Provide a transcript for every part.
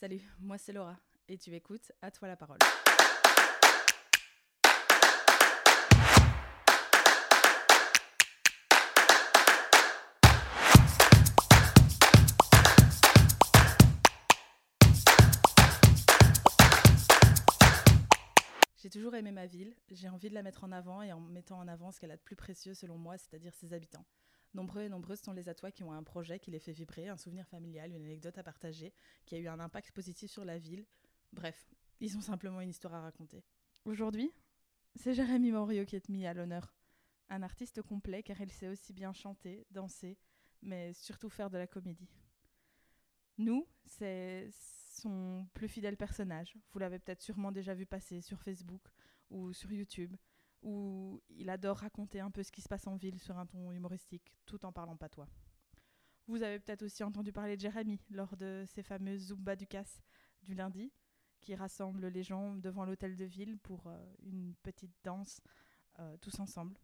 Salut, moi c'est Laura et tu écoutes À toi la parole. J'ai toujours aimé ma ville, j'ai envie de la mettre en avant et en mettant en avant ce qu'elle a de plus précieux selon moi, c'est-à-dire ses habitants. Nombreux et nombreuses sont les atois qui ont un projet qui les fait vibrer, un souvenir familial, une anecdote à partager, qui a eu un impact positif sur la ville. Bref, ils ont simplement une histoire à raconter. Aujourd'hui, c'est Jérémy Morio qui est mis à l'honneur. Un artiste complet car il sait aussi bien chanter, danser, mais surtout faire de la comédie. Nous, c'est son plus fidèle personnage. Vous l'avez peut-être sûrement déjà vu passer sur Facebook ou sur YouTube, où il adore raconter un peu ce qui se passe en ville sur un ton humoristique, tout en parlant patois. Vous avez peut-être aussi entendu parler de Jérémy lors de ces fameuses Zumba du Casse du lundi, qui rassemblent les gens devant l'hôtel de ville pour euh, une petite danse euh, tous ensemble.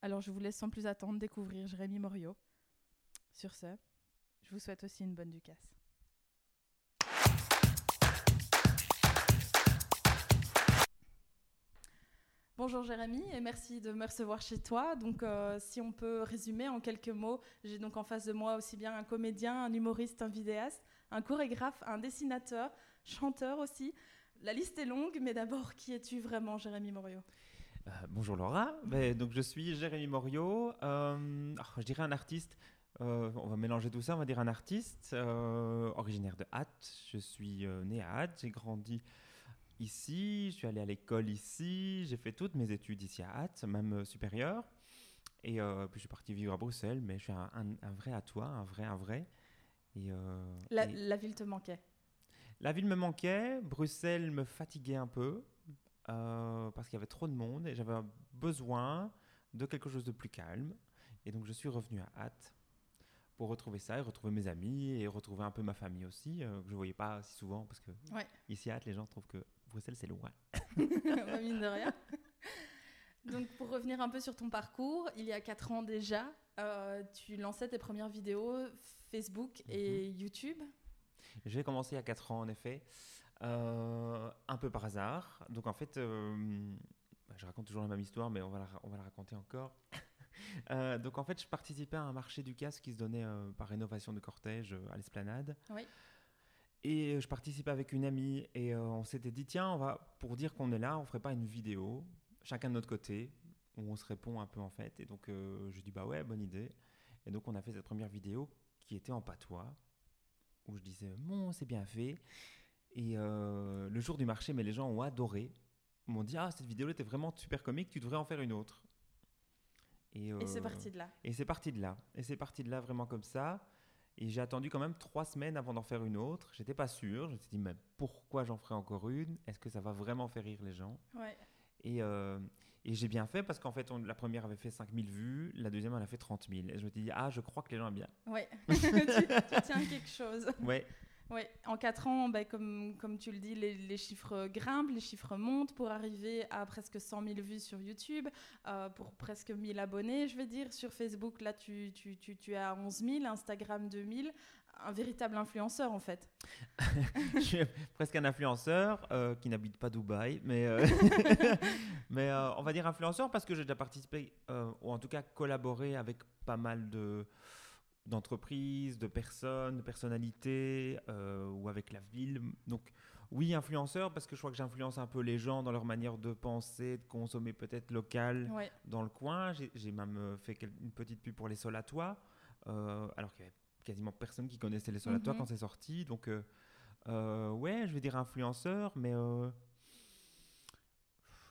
Alors je vous laisse sans plus attendre découvrir Jérémy Morio. Sur ce, je vous souhaite aussi une bonne Ducasse. Bonjour Jérémy et merci de me recevoir chez toi. Donc euh, si on peut résumer en quelques mots, j'ai donc en face de moi aussi bien un comédien, un humoriste, un vidéaste, un chorégraphe, un dessinateur, chanteur aussi. La liste est longue, mais d'abord, qui es-tu vraiment, Jérémy Morio? Euh, Bonjour Laura, ben, donc je suis Jérémy Morio, euh, ah, je dirais un artiste, on va mélanger tout ça, on va dire un artiste originaire de Hatt. Je suis euh, né à Hatt, j'ai grandi ici, je suis allé à l'école ici, j'ai fait toutes mes études ici à Hatt, même euh, supérieures. Et euh, puis je suis parti vivre à Bruxelles, mais je suis un, un- un vrai à toi, un vrai, un vrai. Et, euh, la, et- la ville te manquait? La ville me manquait, Bruxelles me fatiguait un peu euh, parce qu'il y avait trop de monde et j'avais besoin de quelque chose de plus calme. Et donc je suis revenu à Hatt pour retrouver ça et retrouver mes amis et retrouver un peu ma famille aussi, euh, que je ne voyais pas si souvent parce que Ouais. ici à Hatt, les gens trouvent que Bruxelles c'est loin. Pas mine de rien. Donc, pour revenir un peu sur ton parcours, il y a 4 ans déjà, euh, tu lançais tes premières vidéos Facebook et YouTube. J'ai commencé il y a 4 ans en effet, euh, un peu par hasard. Donc en fait, euh, bah, je raconte toujours la même histoire, mais on va la, on va la raconter encore. Euh, donc en fait, je participais à un marché du casque qui se donnait euh, par rénovation de cortège euh, à l'esplanade. Oui. Et euh, je participais avec une amie et euh, on s'était dit tiens, on va pour dire qu'on est là, on ferait pas une vidéo, chacun de notre côté, où on se répond un peu en fait. Et donc euh, je dis bah ouais, bonne idée. Et donc on a fait cette première vidéo qui était en patois, où je disais bon, c'est bien fait. Et euh, le jour du marché, mais les gens ont adoré. M'ont dit ah cette vidéo était vraiment super comique, tu devrais en faire une autre. Et c'est parti de là. et c'est parti de là. Et c'est parti de là vraiment comme ça. Et j'ai attendu quand même trois semaines avant d'en faire une autre. J'étais pas sûr. Je me suis dit, mais pourquoi j'en ferai encore une? Est-ce que ça va vraiment faire rire les gens? Ouais. Et, euh, et j'ai bien fait parce qu'en fait, on- la première avait fait 5000 vues, la deuxième, elle a fait 30 000. Et je me suis dit, ah, je crois que les gens aiment bien. Ouais. tu, tu tiens quelque chose. Ouais, Ouais, en 4 ans, bah, comme, tu le dis, les, chiffres grimpent, les chiffres montent pour arriver à presque 100 000 vues sur YouTube, euh, pour presque 1000 abonnés, je vais dire. Sur Facebook, là, tu, tu, tu, à 11 000, Instagram 2000. Un véritable influenceur, en fait. je suis presque un influenceur euh, qui n'habite pas Dubaï, mais, euh, on va dire influenceur parce que j'ai déjà participé, ou en tout cas collaboré avec pas mal de d'entreprises, de personnes, de personnalités, euh, ou avec la ville. Donc oui, influenceur parce que je crois que j'influence un peu les gens dans leur manière de penser, de consommer peut-être local Ouais. dans le coin. J'ai même euh, fait une petite pub pour les Solatois, euh, alors qu'il y avait quasiment personne qui connaissait les Solatois Mhm. quand c'est sorti. Donc, euh, ouais, je vais dire influenceur, mais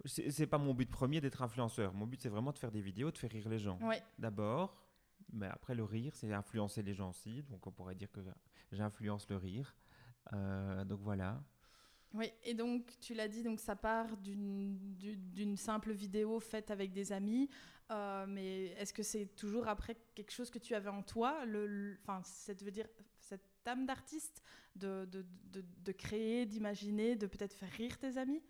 c'est c'est pas mon but premier d'être influenceur. Mon but, c'est vraiment de faire des vidéos, de faire rire les gens. Ouais. D'abord, mais après, le rire, c'est influencer les gens aussi. Donc, on pourrait dire que j'influence le rire. Euh, donc, voilà. Oui, et donc tu l'as dit, donc ça part d'une du- d'une simple vidéo faite avec des amis, euh, mais est-ce que c'est toujours après quelque chose que tu avais en toi, le, enfin, cette veut dire cette âme d'artiste de, de, de, de créer, d'imaginer, de peut-être faire rire tes amis?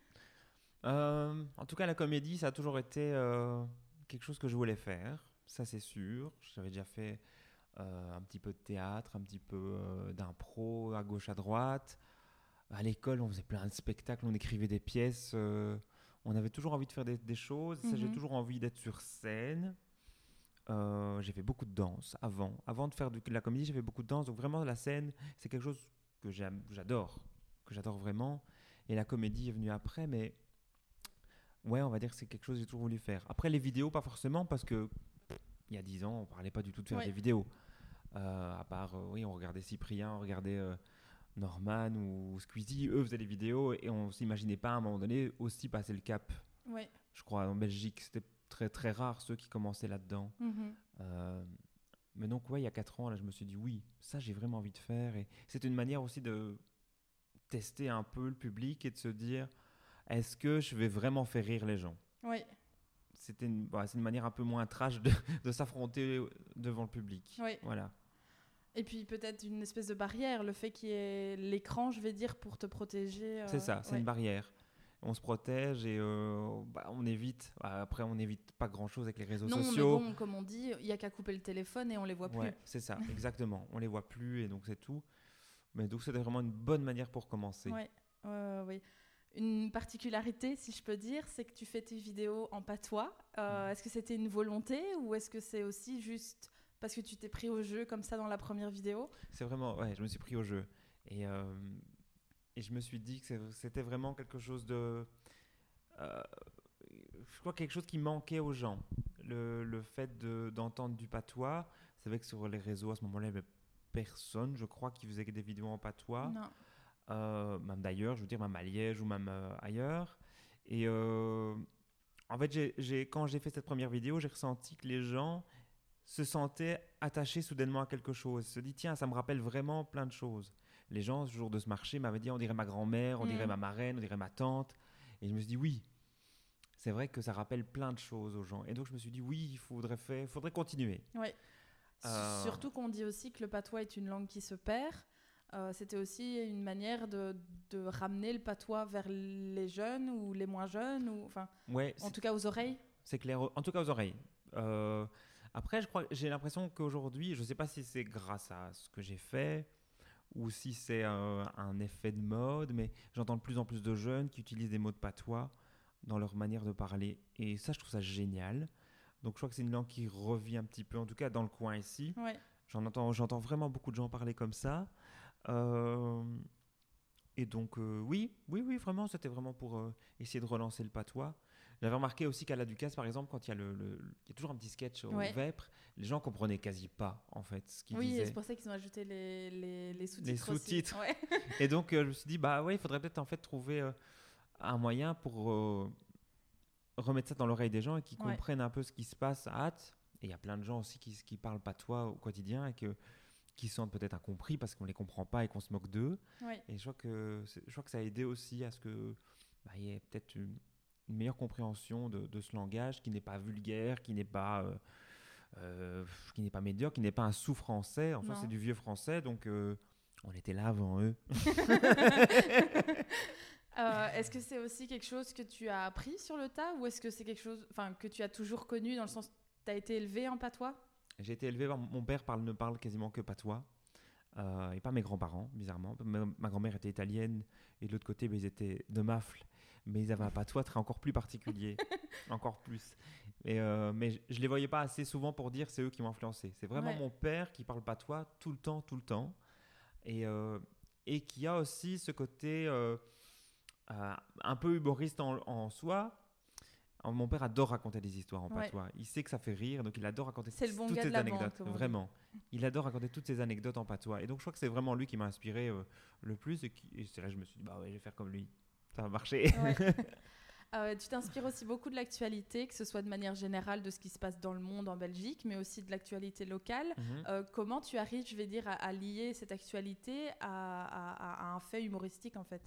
Euh, en tout cas, la comédie, ça a toujours été quelque chose que je voulais faire, ça c'est sûr. J'avais déjà fait un petit peu de théâtre, un petit peu d'impro à gauche à droite. À l'école, on faisait plein de spectacles, on écrivait des pièces. on avait toujours envie de faire des, choses. J'ai mhm. toujours envie d'être sur scène. j'ai fait beaucoup de danse avant. Avant de faire de la comédie, j'ai fait beaucoup de danse. Donc vraiment, la scène, c'est quelque chose que j'adore, que j'adore vraiment. Et la comédie est venue après, mais ouais, on va dire que c'est quelque chose que j'ai toujours voulu faire. Après, les vidéos, pas forcément, parce que il y a dix ans, on parlait pas du tout de faire des vidéos. Euh, à part, euh, oui, on regardait Cyprien, on regardait euh, Norman ou Squeezie, eux faisaient des vidéos et on s'imaginait pas à un moment donné aussi passer le cap. Ouais. Je crois en Belgique, c'était très très rare ceux qui commençaient là-dedans. Mhm. mais donc, ouais, il y a quatre ans, là, je me suis dit, oui, ça, j'ai vraiment envie de faire. Et c'est une manière aussi de tester un peu le public et de se dire, est-ce que je vais vraiment faire rire les gens? Oui. C'était une, bah, c'est une manière un peu moins trash de, de s'affronter devant le public. Oui. Voilà. Et puis peut-être une espèce de barrière, le fait qu'il y ait l'écran, je vais dire, pour te protéger. C'est ça, c'est une barrière. On se protège et euh, bah, on évite. Après, on évite pas grand-chose avec les réseaux sociaux. Non, mais bon, comme on dit, il y a qu'à couper le téléphone et on les voit plus. c'est ça, exactement. On les voit plus et donc c'est tout. Mais donc c'était vraiment une bonne manière pour commencer. Ouais, oui. Une particularité, si je peux dire, c'est que tu fais tes vidéos en patois. Euh, mm. Est-ce que c'était une volonté ou est-ce que c'est aussi juste parce que tu t'es pris au jeu comme ça dans la première vidéo? C'est vraiment, ouais, je me suis pris au jeu. Et, euh, et je me suis dit que c'était vraiment quelque chose de. Euh, je crois quelque chose qui manquait aux gens. Le, le fait d'entendre du patois. C'est vrai que sur les réseaux à ce moment-là, il n'y avait personne, je crois, qui faisait des vidéos en patois. Non. Euh, même d'ailleurs, je veux dire, même à Liège ou même euh, ailleurs. Et euh, en fait, quand j'ai fait cette première vidéo, j'ai ressenti que les gens se sentaient attachés soudainement à quelque chose. Ils se dit tiens, ça me rappelle vraiment plein de choses. Les gens, ce jour de ce marché, m'avaient dit on dirait ma grand-mère, on dirait mm. ma marraine, on dirait ma tante. Et je me suis dit oui, c'est vrai que ça rappelle plein de choses aux gens. Et donc je me suis dit oui, il faudrait faire, faudrait continuer. Oui. Surtout qu'on dit aussi que le patois est une langue qui se perd. Euh, c'était aussi une manière de, de, ramener le patois vers les jeunes ou les moins jeunes, ou enfin, ouais, en tout cas aux oreilles. C'est clair, en tout cas aux oreilles. Euh, après, je crois, j'ai l'impression qu'aujourd'hui, je ne sais pas si c'est grâce à ce que j'ai fait ou si c'est un effet de mode, mais j'entends de plus en plus de jeunes qui utilisent des mots de patois dans leur manière de parler, et ça, je trouve ça génial. Donc, je crois que c'est une langue qui revient un petit peu, en tout cas dans le coin ici. Ouais. J'en entends, j'entends vraiment beaucoup de gens parler comme ça. Euh, et donc, euh, oui, oui, oui, vraiment, c'était vraiment pour euh, essayer de relancer le patois. J'avais remarqué aussi qu'à la Ducasse, par exemple, quand il y a le, il y a toujours un petit sketch au Vêpres, les gens comprenaient quasi pas, en fait, ce qu'ils oui, disaient. Oui, c'est pour ça qu'ils ont ajouté les, les, les sous-titres. Les sous-titres. et donc, je me suis dit, bah ouais, il faudrait peut-être en fait trouver un moyen pour remettre ça dans l'oreille des gens et qu'ils comprennent un peu ce qui se passe à hâte. Et il y a plein de gens aussi qui, qui parlent patois au quotidien et que qui sont peut-être incompris parce qu'on les comprend pas et qu'on se moque d'eux. Et je crois, que, je crois que ça a aidé aussi à ce que bah, y ait peut-être une, meilleure compréhension de, de, ce langage qui n'est pas vulgaire, qui n'est pas euh, euh, qui n'est pas médiocre, qui n'est pas un sous-français. En fait, c'est du vieux français, donc euh, on était là avant eux. est-ce que c'est aussi quelque chose que tu as appris sur le tas ou est-ce que c'est quelque chose enfin, que tu as toujours connu dans le sens tu as été élevé en patois? J'ai été élevé par mon père parle, ne parle quasiment que patois. Euh, et pas mes grands-parents, bizarrement. Ma, grand-mère était italienne et de l'autre côté, ben, ils étaient de Mafle, mais ils avaient un patois très encore plus particulier, encore plus. Et, euh, mais je, ne les voyais pas assez souvent pour dire c'est eux qui m'ont influencé. C'est vraiment mon père qui parle patois tout le temps, tout le temps, et, euh, et qui a aussi ce côté un peu humoriste en, en soi, mon père adore raconter des histoires en patois. Il sait que ça fait rire, donc il adore raconter toutes ces anecdotes. vraiment. Il adore raconter toutes ces anecdotes en patois. Et donc je crois que c'est vraiment lui qui m'a inspiré euh, le plus. Et, c'est là que je me suis dit, bah ouais, je vais faire comme lui. Ça va marcher. Euh, tu t'inspires aussi beaucoup de l'actualité, que ce soit de manière générale de ce qui se passe dans le monde en Belgique, mais aussi de l'actualité locale. Mhm. Euh, comment tu arrives, je vais dire, à, lier cette actualité à, un fait humoristique en fait?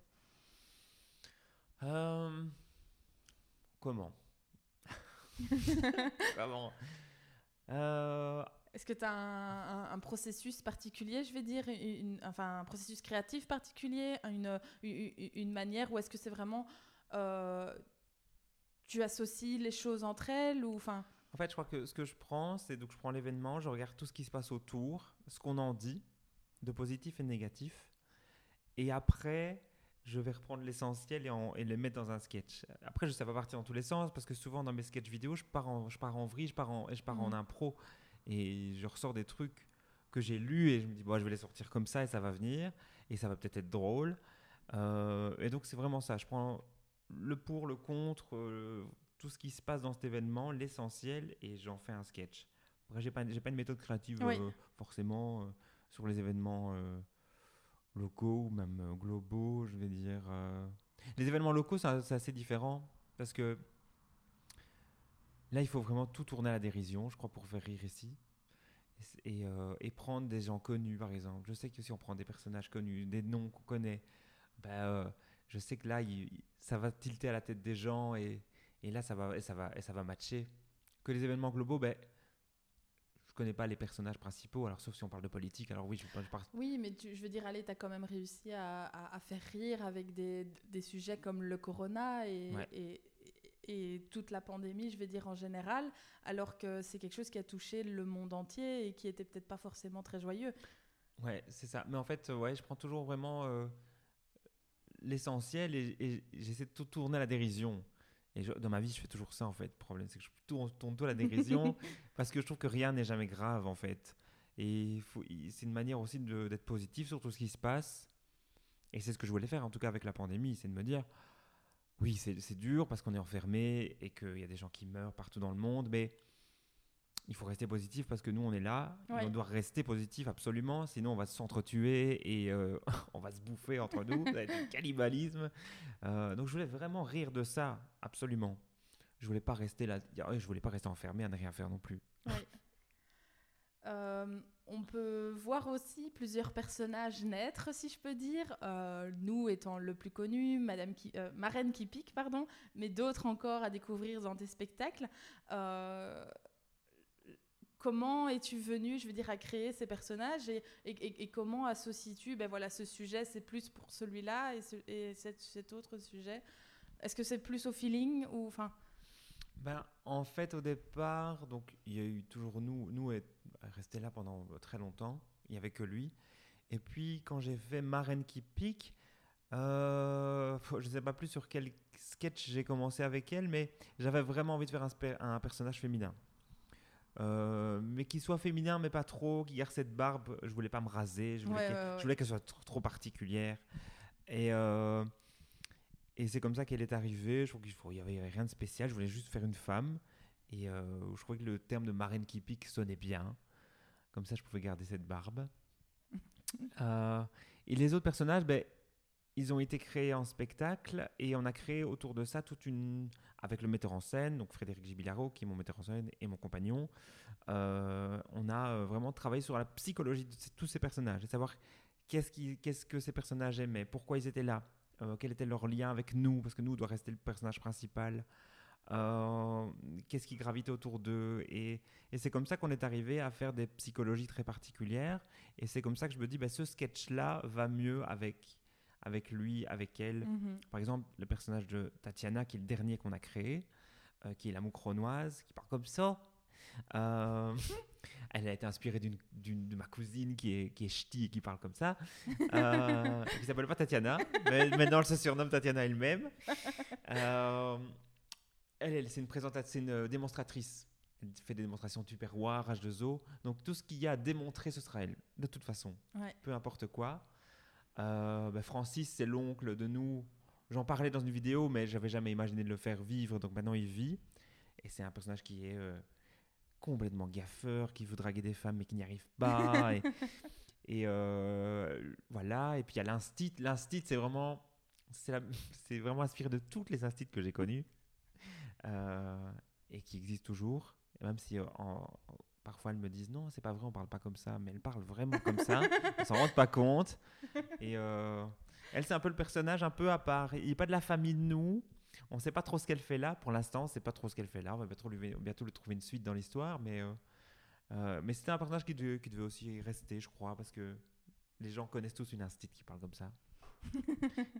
Comment? Comment euh, Est-ce que tu as un, processus particulier, je vais dire, enfin un processus créatif particulier, une, une, manière, ou est-ce que c'est vraiment euh, tu associes les choses entre elles ou enfin? En fait, je crois que ce que je prends, c'est donc je prends l'événement, je regarde tout ce qui se passe autour, ce qu'on en dit, de positif et de négatif. Et après, je vais reprendre l'essentiel et, en- et les mettre dans un sketch. Après, je, ça va partir dans tous les sens parce que souvent dans mes sketchs vidéo, je pars en, je pars en vrille, je pars en, je pars en Mhm. impro et je ressors des trucs que j'ai lus et je me dis, bon, je vais les sortir comme ça et ça va venir et ça va peut-être être drôle. Euh, et donc, c'est vraiment ça. Je prends le pour, le contre, euh, tout ce qui se passe dans cet événement, l'essentiel et j'en fais un sketch. Après, j'ai pas, j'ai pas une méthode créative Oui. euh, forcément sur les événements locaux ou même euh, globaux, je vais dire. euh. Les événements locaux, c'est assez différent parce que là, il faut vraiment tout tourner à la dérision, je crois, pour faire rire ici. Et, euh, et prendre des gens connus, par exemple. Je sais que si on prend des personnages connus, des noms qu'on connaît, euh, je sais que là, ça va tilter à la tête des gens et, et là, ça va, et ça va, et ça va matcher. Que les événements globaux, ben, connais pas les personnages principaux, alors sauf si on parle de politique, alors oui, je, je parle Oui, mais tu- je veux dire, allez, tu as quand même réussi à, à- à faire rire avec des, des sujets comme le corona et, Ouais. et, et toute la pandémie, je veux dire, en général, alors que c'est quelque chose qui a touché le monde entier et qui était peut-être pas forcément très joyeux. Ouais, c'est ça. Mais en fait, euh, ouais, je prends toujours vraiment euh, l'essentiel et j'essaie de tout tourner à la dérision. Et je- dans ma vie, je fais toujours ça en fait. Le problème, c'est que je tourne, tourne tout à la dérision parce que je trouve que rien n'est jamais grave en fait. Et c'est une manière aussi d'être positif sur tout ce qui se passe. Et c'est ce que je voulais faire en tout cas avec la pandémie, c'est de me dire oui, c'est c'est dur parce qu'on est enfermé et qu'il y a des gens qui meurent partout dans le monde, mais il faut rester positif parce que nous, on est là. et on doit rester positif absolument, sinon on va s'entretuer et euh, on va se bouffer entre nous. Ça va être du cannibalisme. Euh, donc je voulais vraiment rire de ça, absolument. Je voulais pas rester là. Je voulais pas rester enfermé à ne rien faire non plus. Euh, on peut voir aussi plusieurs personnages naître, si je peux dire. Euh, nous étant le plus connu, Madame qui, euh, Marraine qui pique, pardon, mais d'autres encore à découvrir dans tes spectacles. Comment es-tu venu, je veux dire, à créer ces personnages et, comment associes-tu, ben voilà, ce sujet, c'est plus pour celui-là et, ce- et cet, autre sujet Est-ce que c'est plus au feeling ou enfin? Ben, en fait, au départ, donc il y a eu toujours nous, nous est resté là pendant très longtemps. Il y avait que lui. Et puis quand j'ai fait Marraine qui pique, euh, je ne sais pas plus sur quel sketch j'ai commencé avec elle, mais j'avais vraiment envie de faire un personnage féminin. Euh, mais qui soit féminin, mais pas trop, qui garde cette barbe. Je voulais pas me raser, je voulais Ouais, qu'elle ouais, ouais. soit trop, trop particulière. Et, euh, et c'est comme ça qu'elle est arrivée. Je trouve qu'il faut- il y avait, rien de spécial. Je voulais juste faire une femme. Et euh, je trouvais que le terme de marraine qui pique sonnait bien. Comme ça, je pouvais garder cette barbe. Et les autres personnages, ben, ils ont été créés en spectacle et on a créé autour de ça toute une. Avec le metteur en scène, donc Frédéric Gibilaro, qui est mon metteur en scène, et mon compagnon, euh, on a euh, vraiment travaillé sur la psychologie de tous ces personnages, et savoir qu'est-ce, qui, qu'est-ce que ces personnages aimaient, pourquoi ils étaient là, euh, quel était leur lien avec nous, parce que nous, on doit rester le personnage principal, qu'est-ce qui gravitait autour d'eux. Et, et c'est comme ça qu'on est arrivé à faire des psychologies très particulières. Et c'est comme ça que je me dis, bah, ce sketch-là va mieux avec, avec lui, avec elle. Mhm. Par exemple, le personnage de Tatiana, qui est le dernier qu'on a créé, euh, qui est la moucronoise, qui parle comme ça. Euh, elle a été inspirée d'une, de ma cousine qui est, qui est ch'ti et qui parle comme ça. Euh, qui s'appelle pas Tatiana, mais maintenant elle se surnomme Tatiana elle-même. Euh, elle, elle, c'est une c'est une démonstratrice. Elle fait des démonstrations Tupperware, H2O. Donc tout ce qu'il y a à démontrer, ce sera elle, de toute façon. Ouais. Peu importe quoi. Euh, bah, Francis, c'est l'oncle de nous. J'en parlais dans une vidéo, mais j'avais jamais imaginé de le faire vivre. Donc maintenant, il vit. Et c'est un personnage qui est euh, complètement gaffeur, qui veut draguer des femmes, mais qui n'y arrive pas. et et, euh, voilà. Et puis il y a l'instit. L'instit, c'est vraiment, c'est, vraiment inspiré de toutes les instits que j'ai connues et qui existent toujours. Et même si en- parfois elles me disent non, c'est pas vrai, on parle pas comme ça, mais elles parlent vraiment comme ça. elles s'en rendent pas compte. Et euh, elle, c'est un peu le personnage un peu à part. Il n'est pas de la famille de nous. On ne sait pas trop ce qu'elle fait là. Pour l'instant, on ne sait pas trop ce qu'elle fait là. On va bientôt lui, bientôt lui trouver une suite dans l'histoire. Mais, euh, euh, mais c'était un personnage qui devait, qui devait aussi rester, je crois, parce que les gens connaissent tous une instite qui parle comme ça.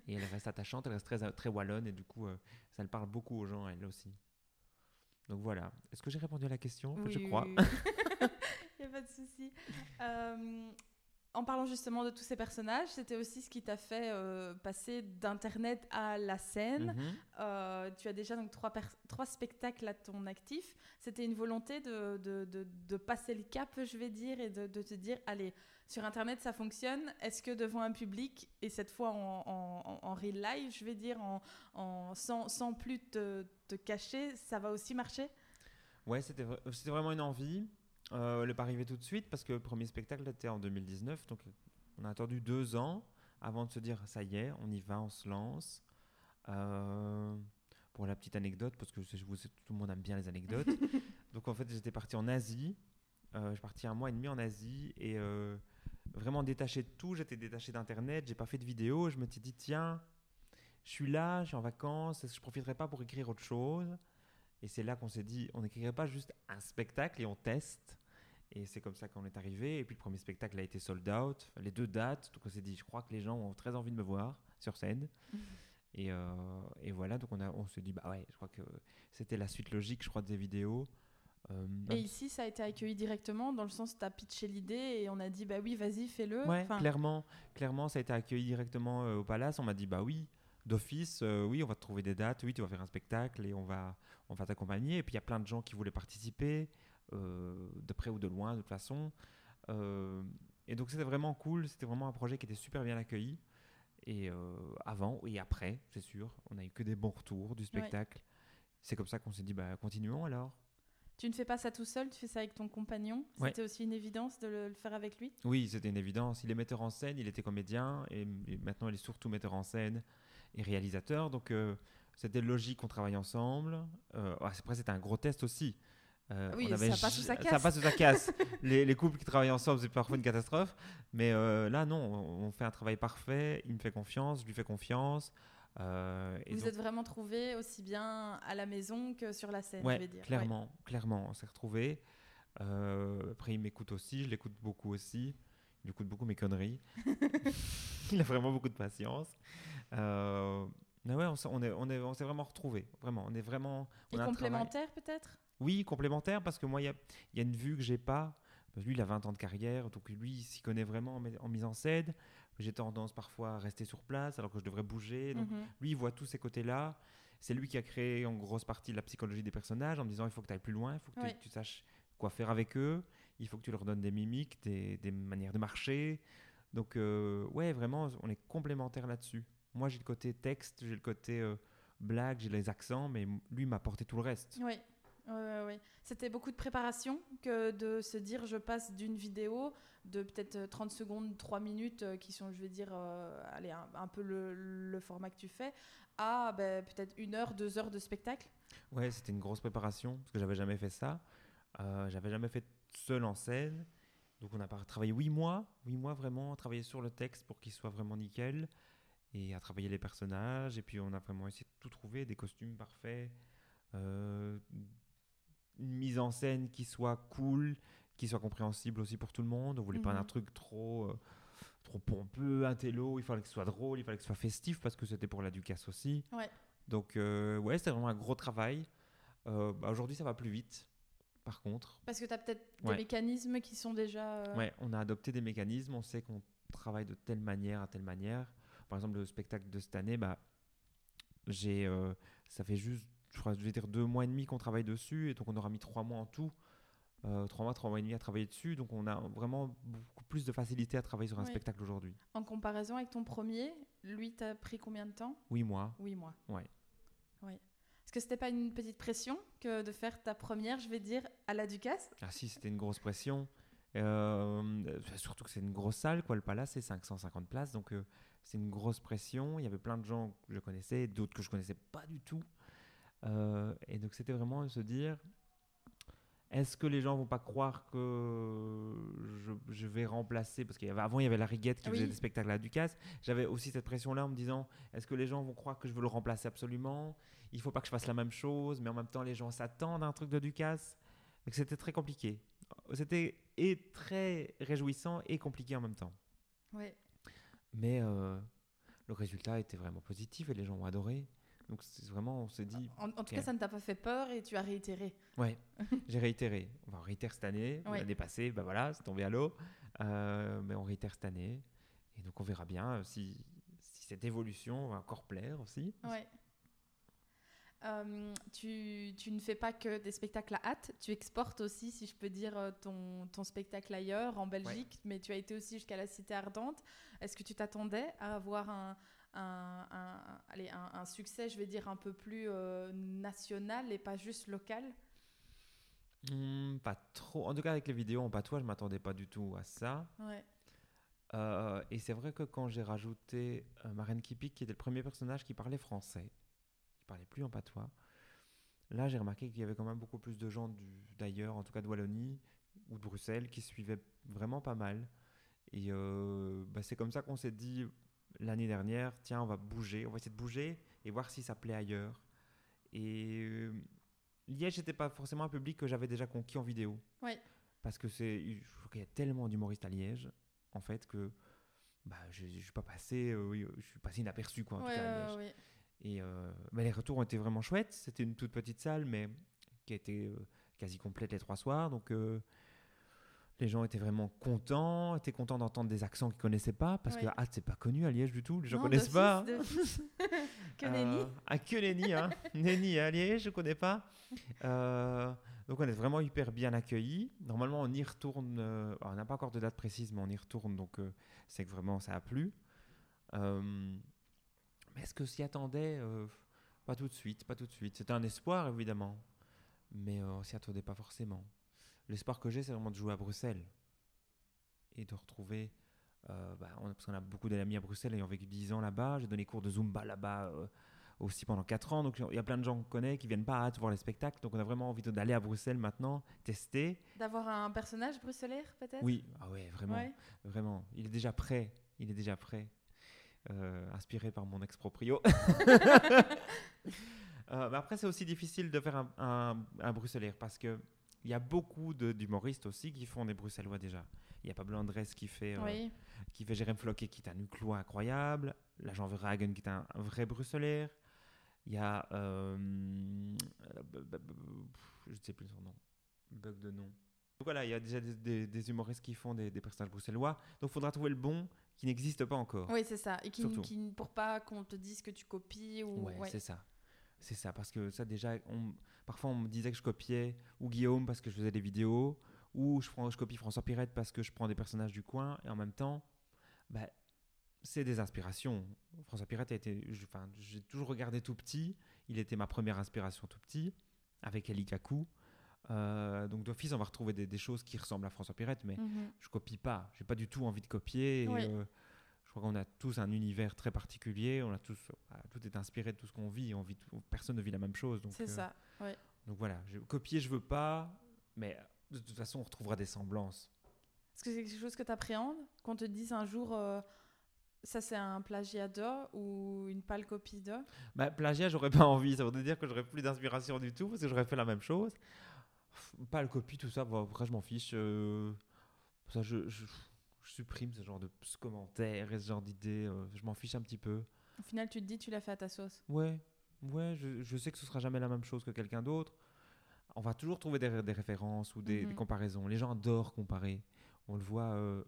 et elle reste attachante, elle reste très, très wallonne. Et du coup, ça le parle beaucoup aux gens, elle aussi. Donc voilà. Est-ce que j'ai répondu à la question? Oui, Je oui, crois. oui. Il n'y a pas de souci. Euh, en parlant justement de tous ces personnages, c'était aussi ce qui t'a fait euh, passer d'Internet à la scène. Mhm. Euh, tu as déjà donc trois, spectacles à ton actif. C'était une volonté de, de, de- de passer le cap, je vais dire, et de, te dire, allez, sur Internet, ça fonctionne. Est-ce que devant un public, et cette fois en, en, en real life, je vais dire, en, en, sans, sans plus te, te cacher, ça va aussi marcher? Ouais, c'était vraiment une envie. Euh, le pas arrivé tout de suite parce que le premier spectacle était en 2019. Donc on a attendu deux ans avant de se dire ça y est, on y va, on se lance. Euh, pour la petite anecdote, parce que je vous tout le monde aime bien les anecdotes. donc en fait, j'étais parti en Asie. Euh, je suis parti un mois et demi en Asie et euh, vraiment détaché de tout. J'étais détaché d'Internet, j'ai pas fait de vidéo. Je me suis dit, tiens, je suis là, je suis en vacances, est-ce que je profiterai pas pour écrire autre chose? Et c'est là qu'on s'est dit, on n'écrirait pas juste un spectacle et on teste. Et c'est comme ça qu'on est arrivé. Et puis le premier spectacle a été sold out, les deux dates. Donc on s'est dit, je crois que les gens ont très envie de me voir sur scène. Et, euh, et voilà, donc on, a, on s'est dit, bah ouais, je crois que c'était la suite logique, je crois, des vidéos. Euh, Et ici, ça a été accueilli directement, dans le sens où tu as pitché l'idée et on a dit, bah oui, vas-y, fais-le. Ouais, Enfin, clairement, clairement, ça a été accueilli directement euh, au Palace. On m'a dit bah oui, d'office, euh, oui, on va te trouver des dates, oui, tu vas faire un spectacle et on va, on va t'accompagner. Et puis il y a plein de gens qui voulaient participer, euh, de près ou de loin, de toute façon. Euh, et donc c'était vraiment cool. C'était vraiment un projet qui était super bien accueilli. Et avant et après, c'est sûr, on a eu que des bons retours du spectacle. C'est comme ça qu'on s'est dit bah continuons alors. Tu ne fais pas ça tout seul, tu fais ça avec ton compagnon. Ouais. C'était aussi une évidence de le, le faire avec lui? Oui, c'était une évidence. Il est metteur en scène, il était comédien et, et maintenant il est surtout metteur en scène et réalisateur. Donc euh, c'était logique qu'on travaille ensemble. Euh, après, c'était un gros test aussi. Euh, Oui, on avait ça passe ou ça casse. passe ou ça casse. les, les couples qui travaillent ensemble, c'est parfois une catastrophe. Mais euh, là, non, on, fait un travail parfait. Il me fait confiance, je lui fais confiance. Euh, et Vous donc- êtes vraiment trouvés aussi bien à la maison que sur la scène, Ouais, je vais dire. clairement, clairement, on s'est retrouvés. Après, il m'écoute aussi, je l'écoute beaucoup aussi. Il écoute beaucoup mes conneries. il a vraiment beaucoup de patience. Euh, mais ouais, on s'est on est, on est, on s'est vraiment retrouvés. Vraiment, on est vraiment. On complémentaire peut-être? Oui, complémentaire, parce que moi, il y a, y a une vue que j'ai pas. Parce que lui, il a 20 ans de carrière, donc lui, il s'y connaît vraiment en, mi- en mise en scène. J'ai tendance parfois à rester sur place alors que je devrais bouger. Donc, Mhm. lui, il voit tous ces côtés-là. C'est lui qui a créé en grosse partie la psychologie des personnages en me disant il faut que tu ailles plus loin, il faut que tu saches quoi faire avec eux, il faut que tu leur donnes des mimiques, des, des manières de marcher. Donc, euh, ouais, vraiment, on est complémentaires là-dessus. Moi, j'ai le côté texte, j'ai le côté euh, blague, j'ai les accents, mais lui m'a apporté tout le reste. Oui. Ouais, ouais. C'était beaucoup de préparation que de se dire je passe d'une vidéo de peut-être euh, 30 secondes, 3 minutes, euh, qui sont, je vais dire, euh, allez, un, un peu le, le format que tu fais, à ben, peut-être une heure, deux heures de spectacle. Ouais, c'était une grosse préparation parce que j'avais jamais fait ça. Euh, j'avais jamais fait seul en scène. Donc on a travaillé huit mois, huit mois vraiment, à travailler sur le texte pour qu'il soit vraiment nickel et à travailler les personnages. Et puis on a vraiment essayé de tout trouver, des costumes parfaits, euh, une mise en scène qui soit cool, qui soit compréhensible aussi pour tout le monde. On voulait pas Mhm. un truc trop euh, trop pompeux, un télo. Il fallait que ce soit drôle, il fallait que ce soit festif parce que c'était pour la Ducasse aussi. Ouais. Donc euh, ouais, c'était vraiment un gros travail. Euh, bah, Aujourd'hui, ça va plus vite. Par contre, Parce que tu as peut-être Ouais. des mécanismes qui sont déjà. ouais, on a adopté des mécanismes. On sait qu'on travaille de telle manière à telle manière. Par exemple, le spectacle de cette année, bah, j'ai, euh, ça fait juste, je crois, je vais dire deux mois et demi qu'on travaille dessus, et donc on aura mis trois mois en tout. Euh, trois mois, trois mois et demi à travailler dessus, donc on a vraiment beaucoup plus de facilité à travailler sur un spectacle aujourd'hui. En comparaison avec ton premier, lui, t'as pris combien de temps? Oui, mois. Oui, moi. Ouais. Oui. Est-ce que c'était pas une petite pression que de faire ta première, je vais dire, à la Ducasse? Ah si, c'était une grosse pression. Euh, surtout que c'est une grosse salle, quoi. Le Palace, c'est 550 places, donc euh, c'est une grosse pression. Il y avait plein de gens que je connaissais, d'autres que je connaissais pas du tout. Euh, et donc c'était vraiment se dire, est-ce que les gens vont pas croire que je, je vais remplacer? Parce qu'avant, il y avait la Riguette qui Oui. faisait des spectacles à Ducasse. J'avais aussi cette pression-là en me disant, est-ce que les gens vont croire que je veux le remplacer absolument? Il faut pas que je fasse la même chose, mais en même temps, les gens s'attendent à un truc de Ducasse. Donc c'était très compliqué. C'était et très réjouissant et compliqué en même temps. Oui. Mais euh, le résultat était vraiment positif et les gens ont adoré. Donc c'est vraiment, on s'est dit. En, tout cas, ça ne t'a pas fait peur et tu as réitéré. Ouais, j'ai réitéré. On va réitérer cette année. L'année passée, ben voilà, c'est tombé à l'eau. Euh, mais on réitère cette année. Et donc on verra bien si, si cette évolution va encore plaire aussi. Ouais. Euh, tu, tu, ne fais pas que des spectacles à hâte, tu exportes aussi, si je peux dire, euh, ton, ton spectacle ailleurs, en Belgique, mais tu as été aussi jusqu'à la Cité Ardente. Est-ce que tu t'attendais à avoir un, un, un, allez, un, succès, je vais dire, un peu plus euh, national et pas juste local? Hmm, Pas trop. En tout cas, avec les vidéos en patois, je m'attendais pas du tout à ça. Ouais. et c'est vrai que quand j'ai rajouté Marine Kipik, qui était le premier personnage qui parlait français, parlait plus en patois. Là, j'ai remarqué qu'il y avait quand même beaucoup plus de gens d'ailleurs, en tout cas de Wallonie ou de Bruxelles, qui suivaient vraiment pas mal. Et euh, bah, c'est comme ça qu'on s'est dit l'année dernière, tiens, on va bouger, on va essayer de bouger et voir si ça plaît ailleurs. Et euh, Liège n'était pas forcément un public que j'avais déjà conquis en vidéo. Oui. Parce que c'est, il y a tellement d'humoristes à Liège, en fait, que bah, je, je suis pas passé, euh, je suis passé inaperçu quoi. En tout cas, à Liège. Et euh, bah, les retours ont été vraiment chouettes. C'était une toute petite salle, mais qui a été euh, quasi complète les trois soirs. Donc euh, les gens étaient vraiment contents, étaient contents d'entendre des accents qu'ils connaissaient pas, parce que ah, c'est pas connu à Liège du tout, les gens ne connaissent pas. que nenni. ah, que nenni, hein. nenni à Liège, je connais pas. donc on est vraiment hyper bien accueillis. Normalement, on y retourne. on n'a pas encore de date précise, mais on y retourne, donc c'est que vraiment ça a plu. Est-ce que s'y attendait euh, Pas tout de suite, pas tout de suite. C'était un espoir, évidemment. Mais euh, on s'y attendait pas forcément. L'espoir que j'ai, c'est vraiment de jouer à Bruxelles. Et de retrouver... Euh, bah, parce qu'on a beaucoup d'amis à Bruxelles ayant vécu 10 ans là-bas. J'ai donné cours de Zumba là-bas aussi pendant 4 ans. Donc il y a plein de gens qu'on connaît qui viennent pas à hâte voir les spectacles. Donc on a vraiment envie d'aller à Bruxelles maintenant, tester. D'avoir un personnage bruxellaire peut-être? Oui, ah ouais, vraiment, vraiment. Il est déjà prêt. Il est déjà prêt. Euh, inspiré par mon ex-proprio. Euh, mais après, c'est aussi difficile de faire un, un, un bruxellaire parce qu'il y a beaucoup d'humoristes aussi qui font des bruxellois déjà. Il y a Pablo Andrés qui fait, euh, qui fait Jérém Floquet qui est un uclois incroyable. La Jean Verhagen qui est un, vrai bruxellaire. Il y a. je ne sais plus son nom. Bug de nom. Donc voilà, il y a déjà des, des, humoristes qui font des, des personnages bruxellois. Donc il faudra trouver le bon qui n'existe pas encore. Oui, c'est ça. Et qui, qui pour pas qu'on te dise que tu copies. Ou... Ouais, c'est ça. C'est ça, parce que ça déjà, on, parfois on me disait que je copiais ou Guillaume parce que je faisais des vidéos, ou je, prends, je copie François Pirette parce que je prends des personnages du coin, et en même temps, bah, c'est des inspirations. François Pirette a été, j'ai toujours regardé tout petit, il était ma première inspiration tout petit, avec Ali Kaku. Euh, donc d'office, on va retrouver des, choses qui ressemblent à François Pirette, mais mhm. je copie pas. J'ai pas du tout envie de copier. Euh, je crois qu'on a tous un univers très particulier. On a tous, euh, tout est inspiré de tout ce qu'on vit. On vit personne ne vit la même chose. C'est ça. Donc voilà, je, copier, je veux pas, mais de toute façon, on retrouvera des semblances. Est-ce que c'est quelque chose que tu appréhendes Qu'on te dise un jour, ça c'est un plagiat de ou une pâle copie de bah, Plagiat, j'aurais pas envie. Ça voudrait dire que j'aurais plus d'inspiration du tout parce que j'aurais fait la même chose pas le copie, tout ça. après, je m'en fiche. Euh, ça, je, je, supprime ce genre de commentaires et ce genre d'idées. Euh, je m'en fiche un petit peu. Au final, tu te dis, tu l'as fait à ta sauce. Ouais, ouais. Je, je, sais que ce sera jamais la même chose que quelqu'un d'autre. On va toujours trouver des, des références ou des, mhm. comparaisons. Les gens adorent comparer. On le voit, euh,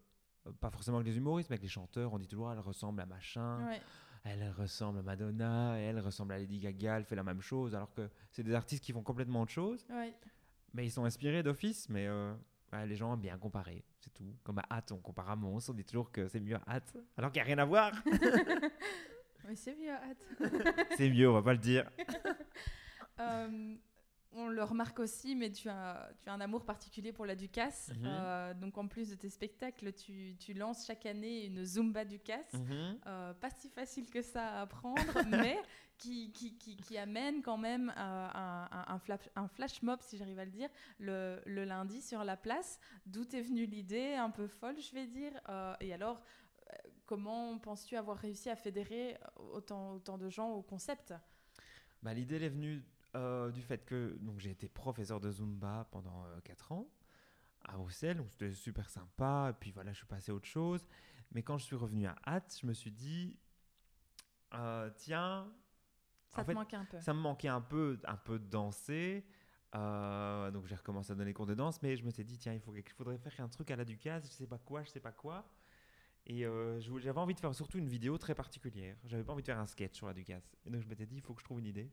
pas forcément avec les humoristes, mais avec les chanteurs. On dit toujours, elle ressemble à machin. Elle ressemble à Madonna, elle ressemble à Lady Gaga, elle fait la même chose, alors que c'est des artistes qui font complètement autre chose. Ouais. Mais ils sont inspirés d'office, mais euh, les gens aiment bien comparer, c'est tout. Comme à hâte, on compare à monstre, on dit toujours que c'est mieux à hâte, alors qu'il n'y a rien à voir. mais c'est mieux à hâte. c'est mieux, on va pas le dire. Euh, on le remarque aussi, mais tu as, tu as un amour particulier pour la Ducasse. Mhm. Euh, donc, en plus de tes spectacles, tu, tu lances chaque année une Zumba Ducasse. Mhm. Euh, pas si facile que ça à apprendre, mais qui, qui, qui, amène quand même euh, un, un, un, flash mob, si j'arrive à le dire, le, le, lundi sur la place. D'où est venue l'idée, un peu folle, je vais dire. et alors, comment penses-tu avoir réussi à fédérer autant, autant de gens au concept? Bah, L'idée est venue euh, du fait que donc j'ai été professeur de Zumba pendant 4 euh, ans à Bruxelles, donc c'était super sympa. Et puis voilà, je suis passé à autre chose. Mais quand je suis revenu à Hatt, je me suis dit, euh, tiens, Ça te manquait un peu. Ça me manquait un peu, un peu de danser. Euh, donc j'ai recommencé à donner cours de danse, mais je me suis dit, tiens, il, faut, il faudrait faire un truc à la Ducasse, je sais pas quoi, je sais pas quoi. Et euh, j'avais envie de faire surtout une vidéo très particulière. J'avais pas envie de faire un sketch sur la Ducasse. Et donc je m'étais dit, il faut que je trouve une idée.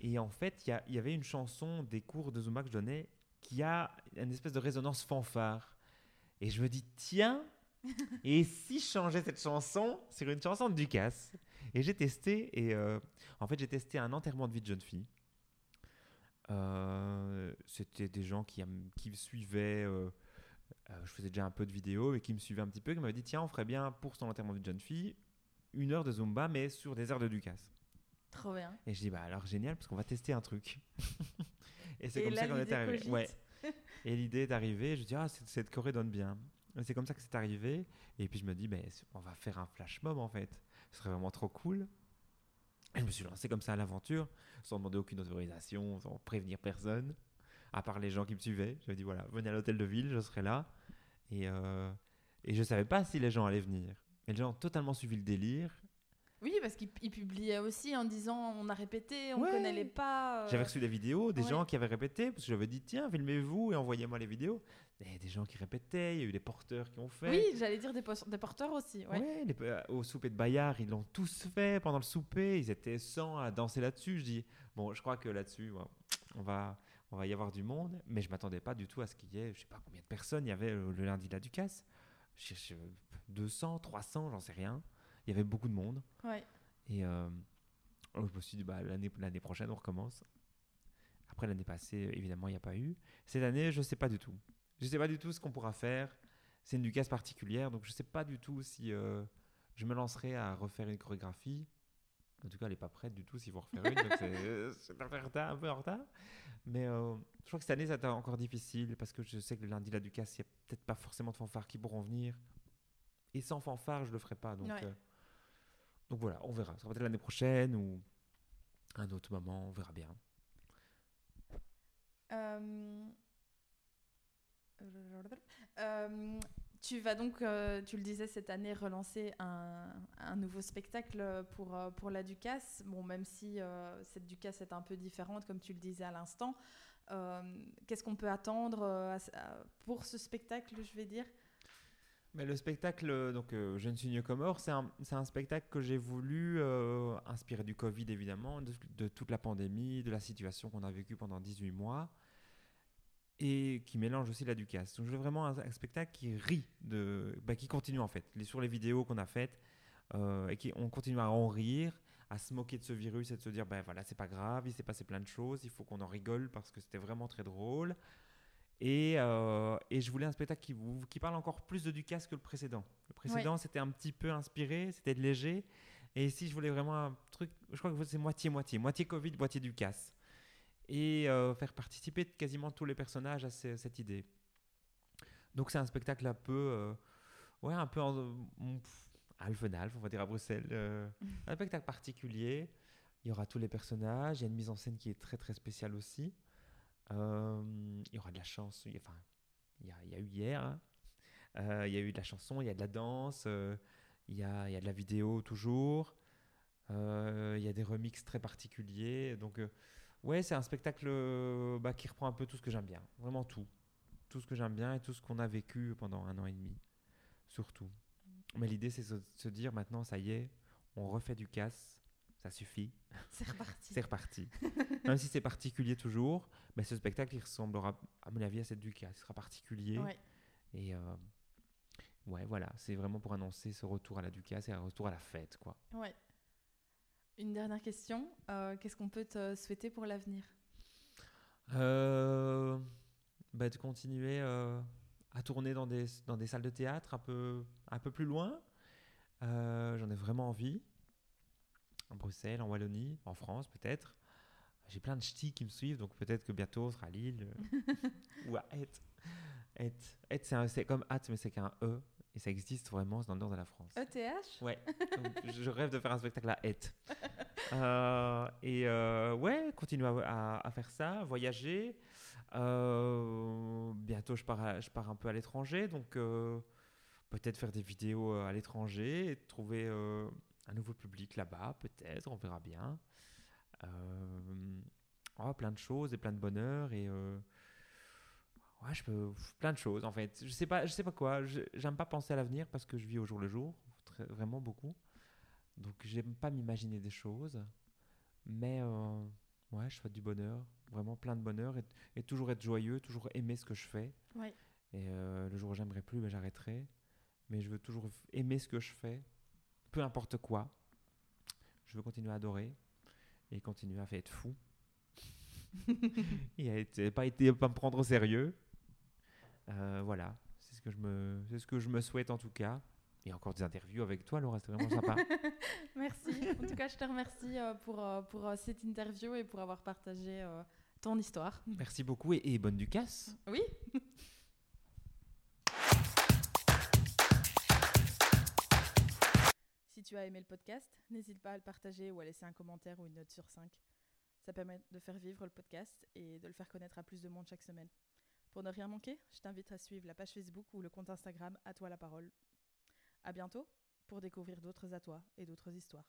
Et en fait, il y, y, avait une chanson des cours de Zumba que je donnais qui a une espèce de résonance fanfare. Et je me dis, tiens, et si je changeais cette chanson sur une chanson de Ducasse? Et j'ai testé, et euh, en fait, j'ai testé un enterrement de vie de jeune fille. Euh, C'était des gens qui, qui me suivaient. Euh, euh, je faisais déjà un peu de vidéos et qui me suivaient un petit peu, qui m'avaient dit tiens, on ferait bien pour son enterrement de vie de jeune fille une heure de Zumba, mais sur des airs de Ducasse. Trop bien. Et je dis bah alors génial, parce qu'on va tester un truc. et c'est comme ça qu'on est arrivé. Ouais. Et l'idée est arrivée, je dis, ah, cette choré donne bien. C'est comme ça que c'est arrivé. Et puis je me dis, ben, on va faire un flash mob en fait. Ce serait vraiment trop cool. Et je me suis lancé comme ça à l'aventure, sans demander aucune autorisation, sans prévenir personne, à part les gens qui me suivaient. Je me dis, voilà, venez à l'hôtel de ville, je serai là. Et, euh, et je savais pas si les gens allaient venir. Mais les gens ont totalement suivi le délire. Oui, parce qu'il publiait aussi en disant on a répété, on ne connaît les pas. Euh. J'avais reçu des vidéos, des gens qui avaient répété, parce que j'avais dit tiens, filmez-vous et envoyez-moi les vidéos. Et des gens qui répétaient, il y a eu des porteurs qui ont fait. Oui, j'allais dire des, des, porteurs aussi. Ouais. Euh, au souper de Bayard, ils l'ont tous fait pendant le souper, ils étaient 100 à danser là-dessus. Je dis bon, je crois que là-dessus, on va, on va y avoir du monde, mais je m'attendais pas du tout à ce qu'il y ait, je sais pas combien de personnes il y avait le, lundi de la Ducasse. 200, 300, j'en sais rien. Il y avait beaucoup de monde. Ouais. Et euh, je me suis dit, bah, l'année prochaine, on recommence. Après l'année passée, évidemment, il n'y a pas eu. Cette année, je ne sais pas du tout. Je ne sais pas du tout ce qu'on pourra faire. C'est une Ducasse particulière, donc je ne sais pas du tout si euh, je me lancerai à refaire une chorégraphie. En tout cas, elle n'est pas prête du tout s'il faut refaire une, donc c'est un peu en retard. Mais euh, je crois que cette année, ça va être encore difficile parce que je sais que le lundi, la Ducasse, il n'y a peut-être pas forcément de fanfares qui pourront venir. Et sans fanfare, je ne le ferai pas. Donc, donc voilà, on verra. Ça va être l'année prochaine ou un autre moment, on verra bien. Euh, euh, tu vas donc, euh, tu le disais cette année, relancer un, un nouveau spectacle pour, pour la Ducasse. Bon, même si cette Ducasse est un peu différente, comme tu le disais à l'instant, qu'est-ce qu'on peut attendre pour ce spectacle, je vais dire? Mais le spectacle, euh, donc euh, Je ne suis mieux mort, c'est un, spectacle que j'ai voulu euh, inspirer du Covid évidemment, de, toute la pandémie, de la situation qu'on a vécue pendant 18 mois, et qui mélange aussi la Ducasse. Donc je veux vraiment un, spectacle qui rit, bah, qui continue en fait, sur les vidéos qu'on a faites, et qui on continue à en rire, à se moquer de ce virus et de se dire, ben voilà, c'est pas grave, il s'est passé plein de choses, il faut qu'on en rigole parce que c'était vraiment très drôle. Et, euh, et, je voulais un spectacle qui, qui parle encore plus de Ducasse que le précédent. Le précédent, c'était un petit peu inspiré, c'était léger. Et ici, je voulais vraiment un truc, je crois que c'est moitié-moitié. Moitié Covid, moitié Ducasse. Et euh, faire participer quasiment tous les personnages à cette idée. Donc c'est un spectacle un peu, euh, ouais, un peu en, Alphenalf, on va dire à Bruxelles. un spectacle particulier. Il y aura tous les personnages. Il y a une mise en scène qui est très très spéciale aussi. Euh, il y aura de la chance. Enfin, il y a, y a eu hier. Hein. Euh, il y a eu de la chanson, il y a de la danse, euh, il, y a, y a de la vidéo toujours. il y a des remixes très particuliers. Donc, ouais, c'est un spectacle bah, qui reprend un peu tout ce que j'aime bien. Vraiment tout. Tout ce que j'aime bien et tout ce qu'on a vécu pendant un an et demi. Surtout. Mais l'idée, c'est de se dire maintenant, ça y est, on refait du casse ça suffit. C'est reparti. c'est reparti. Même si c'est particulier toujours, mais ce spectacle, il ressemblera, à mon avis, à cette Ducasse. Il sera particulier. Ouais. Et euh, ouais, voilà, c'est vraiment pour annoncer ce retour à la Ducasse et un retour à la fête, quoi. Ouais. Une dernière question. Euh, qu'est-ce qu'on peut te souhaiter pour l'avenir? Euh, bah, De continuer à tourner dans des, dans des salles de théâtre un peu, un peu plus loin. J'en ai vraiment envie en Bruxelles, en Wallonie, en France peut-être. J'ai plein de ch'tis qui me suivent, donc peut-être que bientôt on sera à Lille euh, ou à Hête. Hête, c'est comme Hâte, mais c'est qu'un E. Et ça existe vraiment dans le nord de la France. ETH Ouais. je rêve de faire un spectacle à Hête. Euh, et euh, ouais, continuer à, faire ça, voyager. bientôt, je pars, je pars un peu à l'étranger, donc peut-être faire des vidéos à l'étranger et trouver un nouveau public là-bas, peut-être, on verra bien. Oh, plein de choses et plein de bonheur et ouais, je peux plein de choses en fait. Je sais pas, je sais pas quoi. J'aime pas penser à l'avenir parce que je vis au jour le jour, vraiment beaucoup. Donc j'aime pas m'imaginer des choses, mais ouais, je souhaite du bonheur, vraiment plein de bonheur et, toujours être joyeux, toujours aimer ce que je fais. Ouais. Et le jour où j'aimerais plus, ben, j'arrêterai. Mais je veux toujours aimer ce que je fais, peu importe quoi. Je veux continuer à adorer et continuer à faire être fou. et à pas été pas me prendre au sérieux. Euh, voilà, c'est ce que je me, c'est ce que je me souhaite en tout cas. Et encore des interviews avec toi, Laura, c'est vraiment sympa. Merci. En tout cas, je te remercie euh, pour, euh, pour cette interview et pour avoir partagé ton histoire. Merci beaucoup et, et bonne Ducasse. Oui. Si tu as aimé le podcast, n'hésite pas à le partager ou à laisser un commentaire ou une note sur 5. Ça permet de faire vivre le podcast et de le faire connaître à plus de monde chaque semaine. Pour ne rien manquer, je t'invite à suivre la page Facebook ou le compte Instagram À toi la parole. À bientôt pour découvrir d'autres à toi et d'autres histoires.